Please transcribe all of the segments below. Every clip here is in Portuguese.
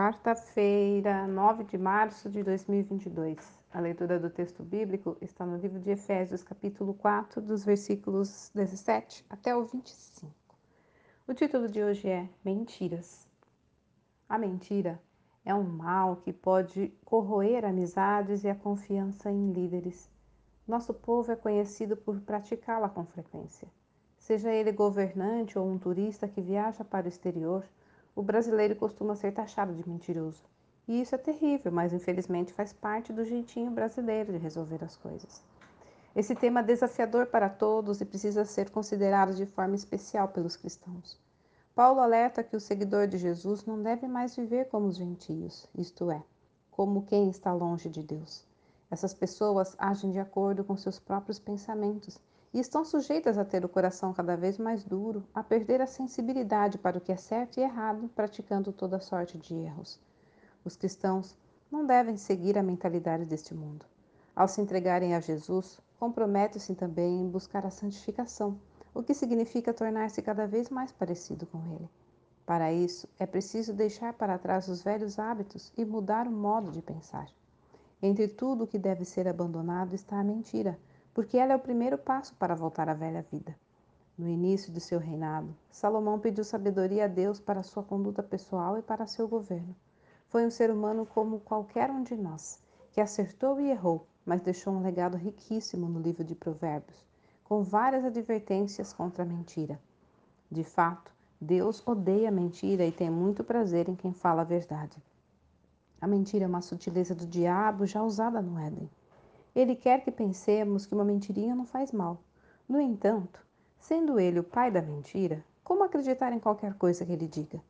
Quarta-feira, 9 de março de 2022. A leitura do texto bíblico está no livro de Efésios, capítulo 4, dos versículos 17 até o 25. O título de hoje é Mentiras. A mentira é um mal que pode corroer amizades e a confiança em líderes. Nosso povo é conhecido por praticá-la com frequência. Seja ele governante ou um turista que viaja para o exterior, o brasileiro costuma ser taxado de mentiroso. E isso é terrível, mas infelizmente faz parte do jeitinho brasileiro de resolver as coisas. Esse tema é desafiador para todos e precisa ser considerado de forma especial pelos cristãos. Paulo alerta que o seguidor de Jesus não deve mais viver como os gentios, isto é, como quem está longe de Deus. Essas pessoas agem de acordo com seus próprios pensamentos e estão sujeitas a ter o coração cada vez mais duro, a perder a sensibilidade para o que é certo e errado, praticando toda sorte de erros. Os cristãos não devem seguir a mentalidade deste mundo. Ao se entregarem a Jesus, comprometem-se também em buscar a santificação, o que significa tornar-se cada vez mais parecido com Ele. Para isso, é preciso deixar para trás os velhos hábitos e mudar o modo de pensar. Entre tudo o que deve ser abandonado está a mentira, porque ela é o primeiro passo para voltar à velha vida. No início de seu reinado, Salomão pediu sabedoria a Deus para sua conduta pessoal e para seu governo. Foi um ser humano como qualquer um de nós, que acertou e errou, mas deixou um legado riquíssimo no livro de Provérbios, com várias advertências contra a mentira. De fato, Deus odeia a mentira e tem muito prazer em quem fala a verdade. A mentira é uma sutileza do diabo já usada no Éden. Ele quer que pensemos que uma mentirinha não faz mal. No entanto, sendo ele o pai da mentira, como acreditar em qualquer coisa que ele diga?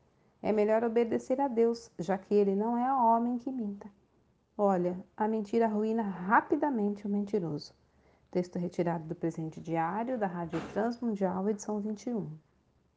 É melhor obedecer a Deus, já que ele não é homem que minta. Olha, a mentira arruína rapidamente o mentiroso. Texto retirado do presente diário da Rádio Transmundial, edição 21.